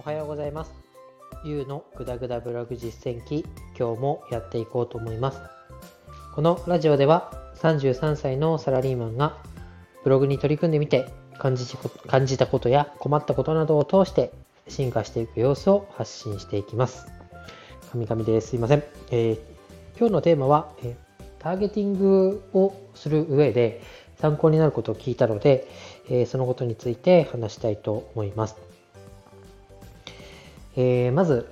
おはようございます。ゆうのぐだぐだブログ実践記、今日もやっていこうと思います。このラジオでは33歳のサラリーマンがブログに取り組んでみて感じ感じたことや困ったことなどを通して進化していく様子を発信していきます。神々ですいません。えー、今日のテーマは、えー、ターゲティングをする上で参考になることを聞いたので、えー、そのことについて話したいと思います。えー、まず、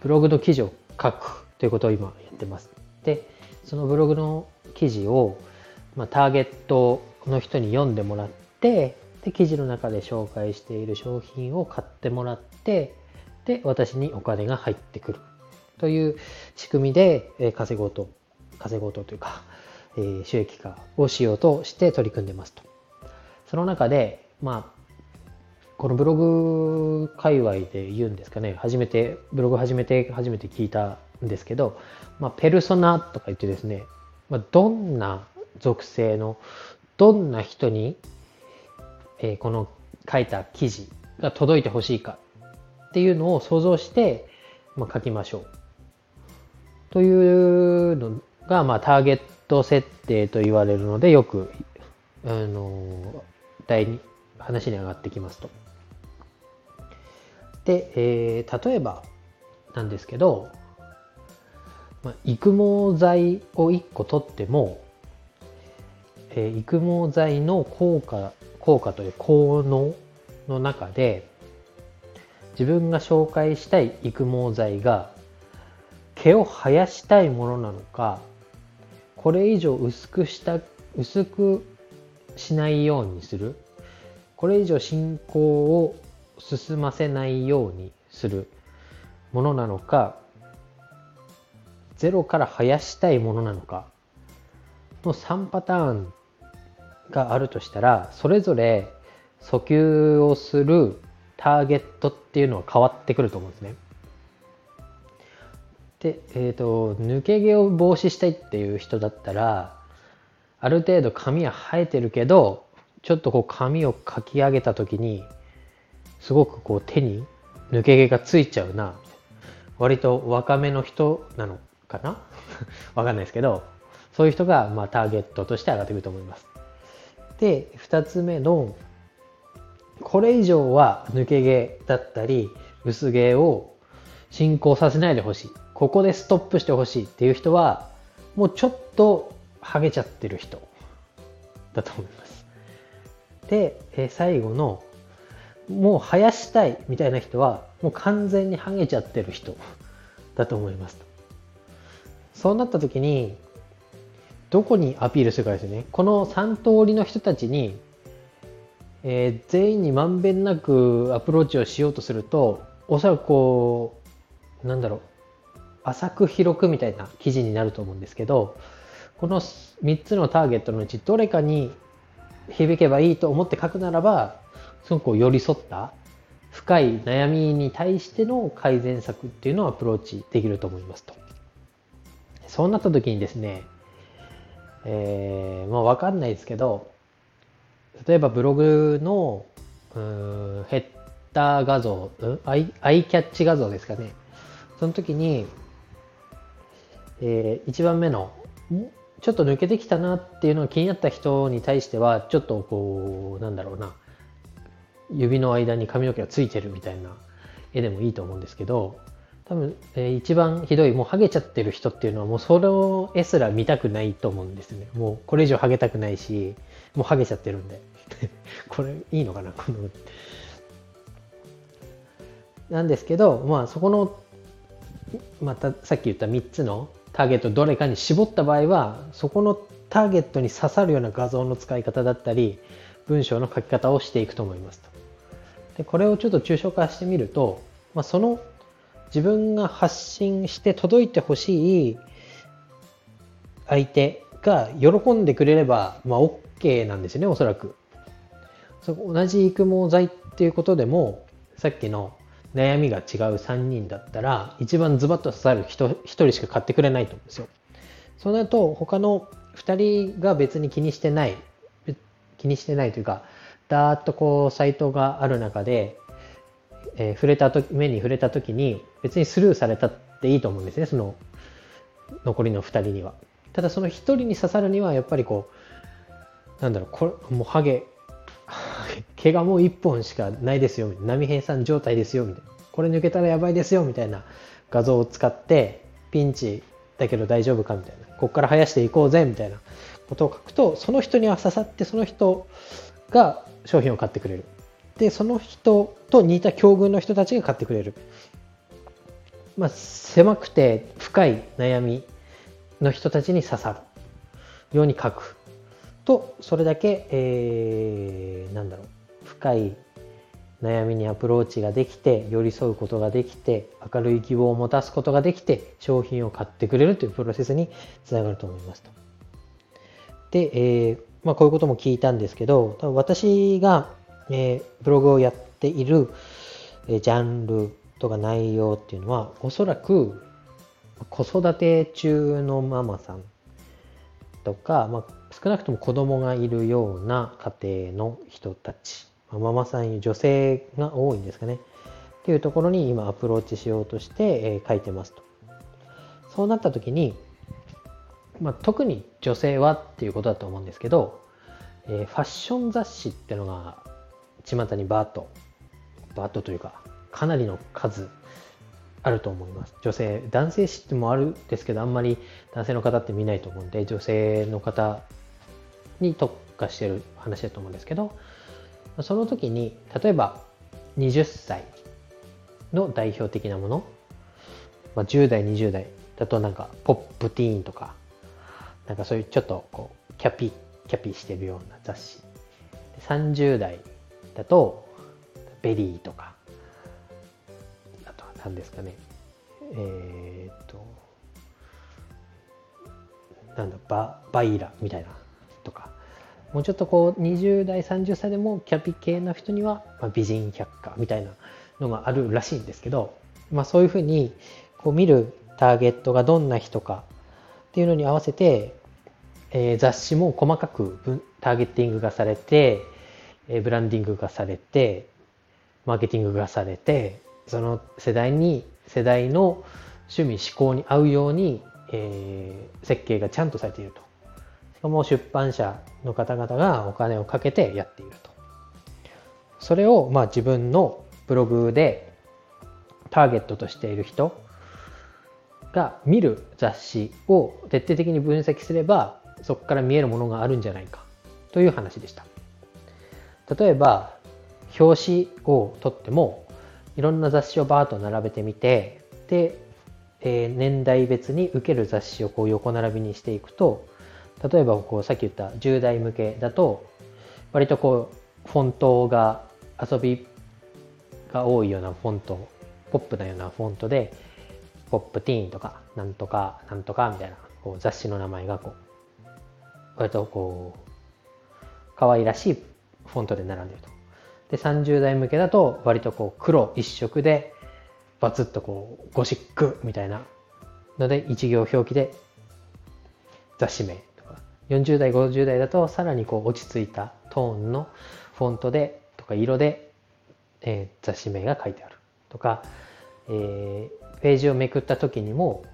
ブログの記事を書くということを今やってます。で、そのブログの記事を、まあ、ターゲットの人に読んでもらって、で、記事の中で紹介している商品を買ってもらって、で、私にお金が入ってくるという仕組みで、え稼ごうと、稼ごうとというか、えー、収益化をしようとして取り組んでますと。その中で、まあ、このブログ界隈で言うんですかね、初めて、ブログ始めて初めて聞いたんですけど、まあ、ペルソナとか言ってですね、まあ、どんな属性の、どんな人に、えー、この書いた記事が届いてほしいかっていうのを想像して、まあ、書きましょう。というのが、まあ、ターゲット設定と言われるので、よく、あの、第二、話に上がってきますと。で、えー、例えばなんですけど、まあ、育毛剤を1個取っても、えー、育毛剤の効果効果という効能の中で自分が紹介したい育毛剤が毛を生やしたいものなのかこれ以上薄くした薄くしないようにする。これ以上進行を進ませないようにするものなのかゼロから生やしたいものなのかの3パターンがあるとしたらそれぞれ訴求をするターゲットっていうのは変わってくると思うんですね。で、えっ、ー、と抜け毛を防止したいっていう人だったらある程度髪は生えてるけどちょっとこう髪をかき上げた時にすごくこう手に抜け毛がついちゃうな。割と若めの人なのかな？わかんないですけど、そういう人がまあターゲットとして上がってくると思います。で、二つ目の、これ以上は抜け毛だったり、薄毛を進行させないでほしい。ここでストップしてほしいっていう人は、もうちょっとハゲちゃってる人だと思います。で、え最後のもう生やしたいみたいな人はもう完全にハゲちゃってる人だと思いますそうなった時にどこにアピールするかですよね。この3通りの人たちに、えー、全員にまんべんなくアプローチをしようとするとおそらくこうなんだろう浅く広くみたいな記事になると思うんですけどこの3つのターゲットのうちどれかに響けばいいと思って書くならばすごく寄り添った深い悩みに対しての改善策っていうのをアプローチできると思いますと。そうなった時にですね、えー、まあわかんないですけど、例えばブログのうんヘッダー画像、うんアイ、アイキャッチ画像ですかね。その時に、えー、1番目の、ちょっと抜けてきたなっていうのが気になった人に対しては、ちょっとこう、なんだろうな、指の間に髪の毛がついてるみたいな絵でもいいと思うんですけど多分、えー、一番ひどいもうハゲちゃってる人っていうのはもうそれを絵すら見たくないと思うんですね。もうこれ以上ハゲたくないしもうハゲちゃってるんで。これいいのかなこの。なんですけどまあそこのまたさっき言った3つのターゲットどれかに絞った場合はそこのターゲットに刺さるような画像の使い方だったり文章の書き方をしていくと思いますと。でこれをちょっと抽象化してみると、まあ、その自分が発信して届いてほしい相手が喜んでくれれば、まあ、OK なんですよねおそらく。そ同じ育毛剤っていうことでもさっきの悩みが違う3人だったら一番ズバッと刺さる人 1, 人しか買ってくれないと思うんですよ。そうなると他の2人が別に気にしてない気にしてないというかダーッとこうサイトがある中でえー、触れた時目に触れた時に別にスルーされたっていいと思うんですねその残りの2人には。ただその1人に刺さるにはやっぱりこうなんだろうこれもうハゲ毛がもう1本しかないですよ波平さん状態ですよみたいな。これ抜けたらやばいですよみたいな画像を使ってピンチだけど大丈夫かみたいな。ここから生やしていこうぜみたいなことを書くとその人には刺さってその人が商品を買ってくれる。でその人と似た境遇の人たちが買ってくれる、まあ、狭くて深い悩みの人たちに刺さる。ように書く。とそれだけ、えー、なんだろう。深い悩みにアプローチができて寄り添うことができて明るい希望を持たすことができて商品を買ってくれるというプロセスにつながると思いますと。で、えー、まあ、こういうことも聞いたんですけど多分私が、えー、ブログをやっている、えー、ジャンルとか内容っていうのはおそらく子育て中のママさんとか、まあ、少なくとも子供がいるような家庭の人たちママさん、女性が多いんですかね。っていうところに今アプローチしようとして、え書いてますと。そうなった時に、まあ、特に女性はっていうことだと思うんですけど、えー、ファッション雑誌ってのが巷にバーッと、バーッとというか、かなりの数あると思います。女性、男性誌ってもあるんですけど、あんまり男性の方って見ないと思うんで、女性の方に特化してる話だと思うんですけど、その時に例えば20歳の代表的なもの、まあ、10代20代だとなんか Popteen とかなんかそういうちょっとこうキャピキャピしてるような雑誌。30代だと VERY とかあとは何ですかね。えー、っとなんだババイラみたいなとか。もうちょっとこう20代30歳でもキャピ系の人には、まあ美人百科みたいなのがあるらしいんですけど、まあ、そういうふうにこう見るターゲットがどんな人かっていうのに合わせて、えー、雑誌も細かくターゲッティングがされて、えー、ブランディングがされてマーケティングがされてその世代に世代の趣味思考に合うように、えー、設計がちゃんとされていると。しかも出版社の方々がお金をかけてやっていると。それをまあ自分のブログでターゲットとしている人が見る雑誌を徹底的に分析すればそこから見えるものがあるんじゃないかという話でした。例えば表紙を取ってもいろんな雑誌をバーッと並べてみてで、えー、年代別に受ける雑誌をこう横並びにしていくと例えばこうさっき言った10代向けだと割とこうフォントが遊びが多いようなフォントポップなようなフォントでポップティーンとかなんとかなんとかみたいなこう雑誌の名前がこう割とこう可愛らしいフォントで並んでると。で30代向けだと割とこう黒一色でバツッとこうゴシックみたいなので一行表記で雑誌名とか40代50代だとさらにこう落ち着いたトーンのフォントでとか色で、えー、雑誌名が書いてあるとか、えー、ページをめくった時にも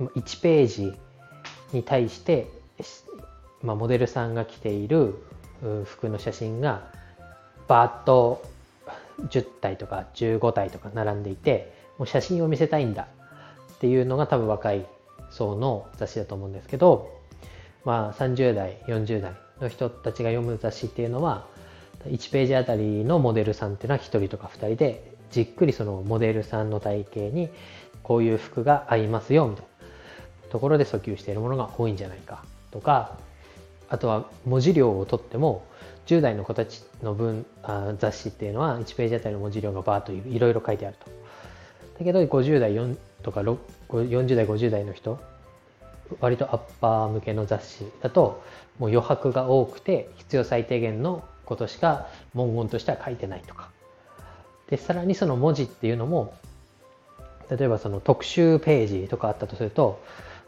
1ページに対して、まあ、モデルさんが着ている服の写真がバーッと10体とか15体とか並んでいてもう写真を見せたいんだっていうのが多分若い層の雑誌だと思うんですけどまあ、30代40代の人たちが読む雑誌っていうのは1ページあたりのモデルさんっていうのは1人とか2人でじっくりそのモデルさんの体型にこういう服が合いますよみたいなところで訴求しているものが多いんじゃないかとかあとは文字量をとっても10代の子たちの分あ雑誌っていうのは1ページあたりの文字量がバーといろいろ書いてあると。だけど50代4とか40代50代の人割とアッパー向けの雑誌だともう余白が多くて必要最低限のことしか文言としては書いてないとかでさらにその文字っていうのも例えばその特集ページとかあったとすると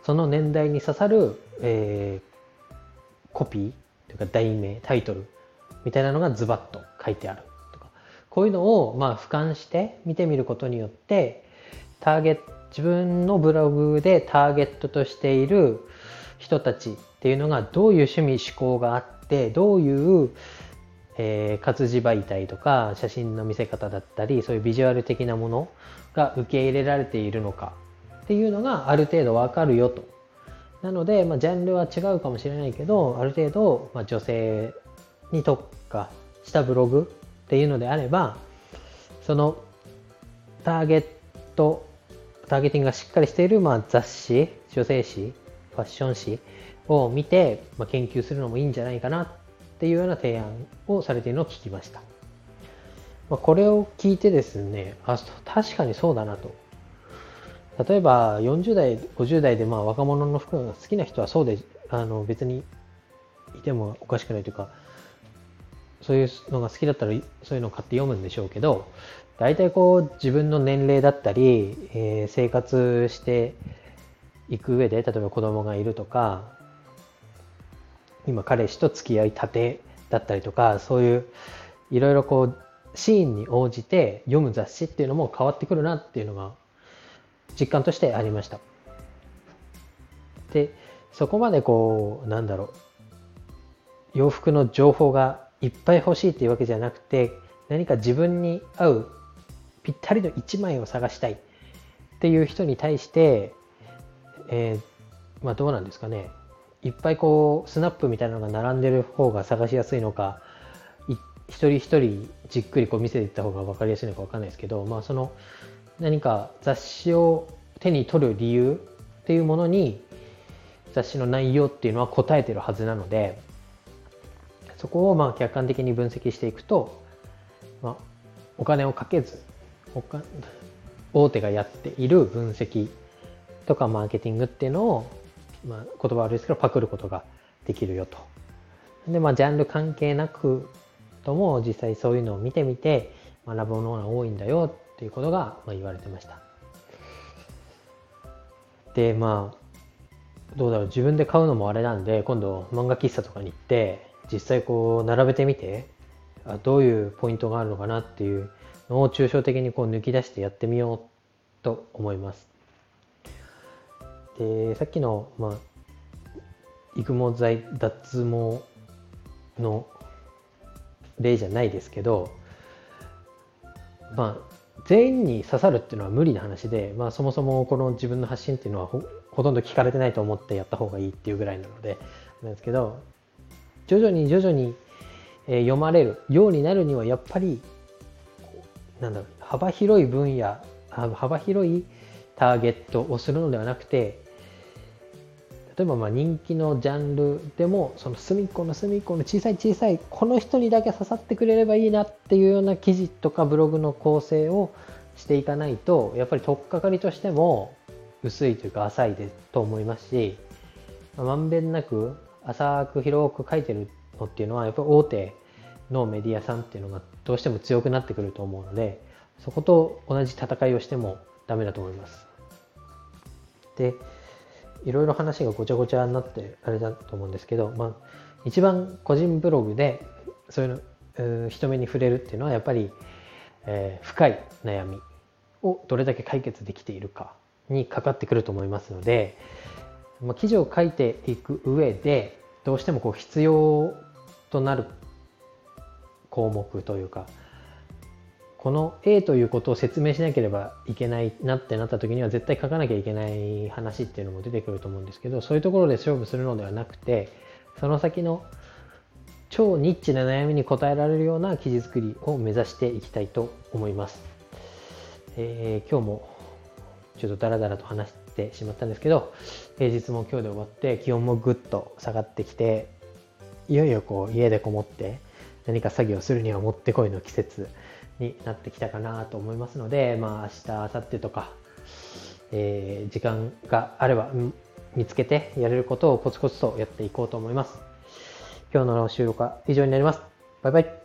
その年代に刺さる、え、コピーというか題名タイトルみたいなのがズバッと書いてあるとかこういうのをまあ俯瞰して見てみることによってターゲット自分のブログでターゲットとしている人たちっていうのがどういう趣味思考があってどういう、えー、活字媒体とか写真の見せ方だったりそういうビジュアル的なものが受け入れられているのかっていうのがある程度わかるよと。なので、まあ、ジャンルは違うかもしれないけどある程度、まあ、女性に特化したブログっていうのであればそのターゲットターゲティングがしっかりしている、まあ、雑誌女性誌ファッション誌を見て、まあ、研究するのもいいんじゃないかなっていうような提案をされているのを聞きました、まあ、これを聞いてですねあ確かにそうだなと。例えば40代50代でまあ若者の服が好きな人はそうであの別にいてもおかしくないというかそういうのが好きだったらそういうのを買って読むんでしょうけど大体こう自分の年齢だったり、えー、生活していく上で例えば子供がいるとか今彼氏と付き合いたてだったりとかそういういろいろこうシーンに応じて読む雑誌っていうのも変わってくるなっていうのが実感としてありました。でそこまでこうなんだろう洋服の情報がいっぱい欲しいっていうわけじゃなくて何か自分に合うぴったりの1枚を探したいっていう人に対して、えー、まあどうなんですかねいっぱいこうスナップみたいなのが並んでる方が探しやすいのか一人一人じっくりこう見せていった方が分かりやすいのか分かんないですけど、まあ、その何か雑誌を手に取る理由っていうものに雑誌の内容っていうのは答えてるはずなのでそこをまあ客観的に分析していくと、まあ、お金をかけず大手がやっている分析とかマーケティングっていうのを、まあ、言葉悪いですけどパクることができるよと。でまあジャンル関係なくとも実際そういうのを見てみて学ぶものが多いんだよっていうことが、まあ、言われてました。でまあどうだろう自分で買うのもあれなんで今度漫画喫茶とかに行って実際こう並べてみてあどういうポイントがあるのかなっていうのを抽象的にこう抜き出してやってみようと思います。でさっきの、まあ、育毛剤脱毛の例じゃないですけどまあ全員に刺さるっていうのは無理な話で、まあ、そもそもこの自分の発信っていうのはほとんど聞かれてないと思ってやった方がいいっていうぐらいなのでなんですけど徐々に徐々に、読まれるようになるにはやっぱりなんだろう幅広い分野幅広いターゲットをするのではなくて例えばまあ人気のジャンルでもその隅っこの隅っこの小さい小さいこの人にだけ刺さってくれればいいなっていうような記事とかブログの構成をしていかないとやっぱり取っかかりとしても薄いというか浅いでと思いますしまんべんなく浅く広く書いてるのっていうのはやっぱり大手のメディアさんっていうのがどうしても強くなってくると思うのでそこと同じ戦いをしてもダメだと思います。でいろいろ話がごちゃごちゃになってあれだと思うんですけど、まあ、一番個人ブログでそういうの人目に触れるっていうのはやっぱり、えー、深い悩みをどれだけ解決できているかにかかってくると思いますので、まあ、記事を書いていく上でどうしてもこう必要となる項目というかこの A ということを説明しなければいけないなってなった時には絶対書かなきゃいけない話っていうのも出てくると思うんですけどそういうところで勝負するのではなくてその先の超ニッチな悩みに答えられるような記事作りを目指していきたいと思います。えー、今日もちょっとダラダラと話してしまったんですけど平日も今日で終わって気温もぐっと下がってきていよいよこう家でこもって何か作業するにはもってこいの季節になってきたかなと思いますので、まあ、明日明後日とか、えー、時間があれば見つけてやれることをコツコツとやっていこうと思います。今日の収録は以上になります。バイバイ。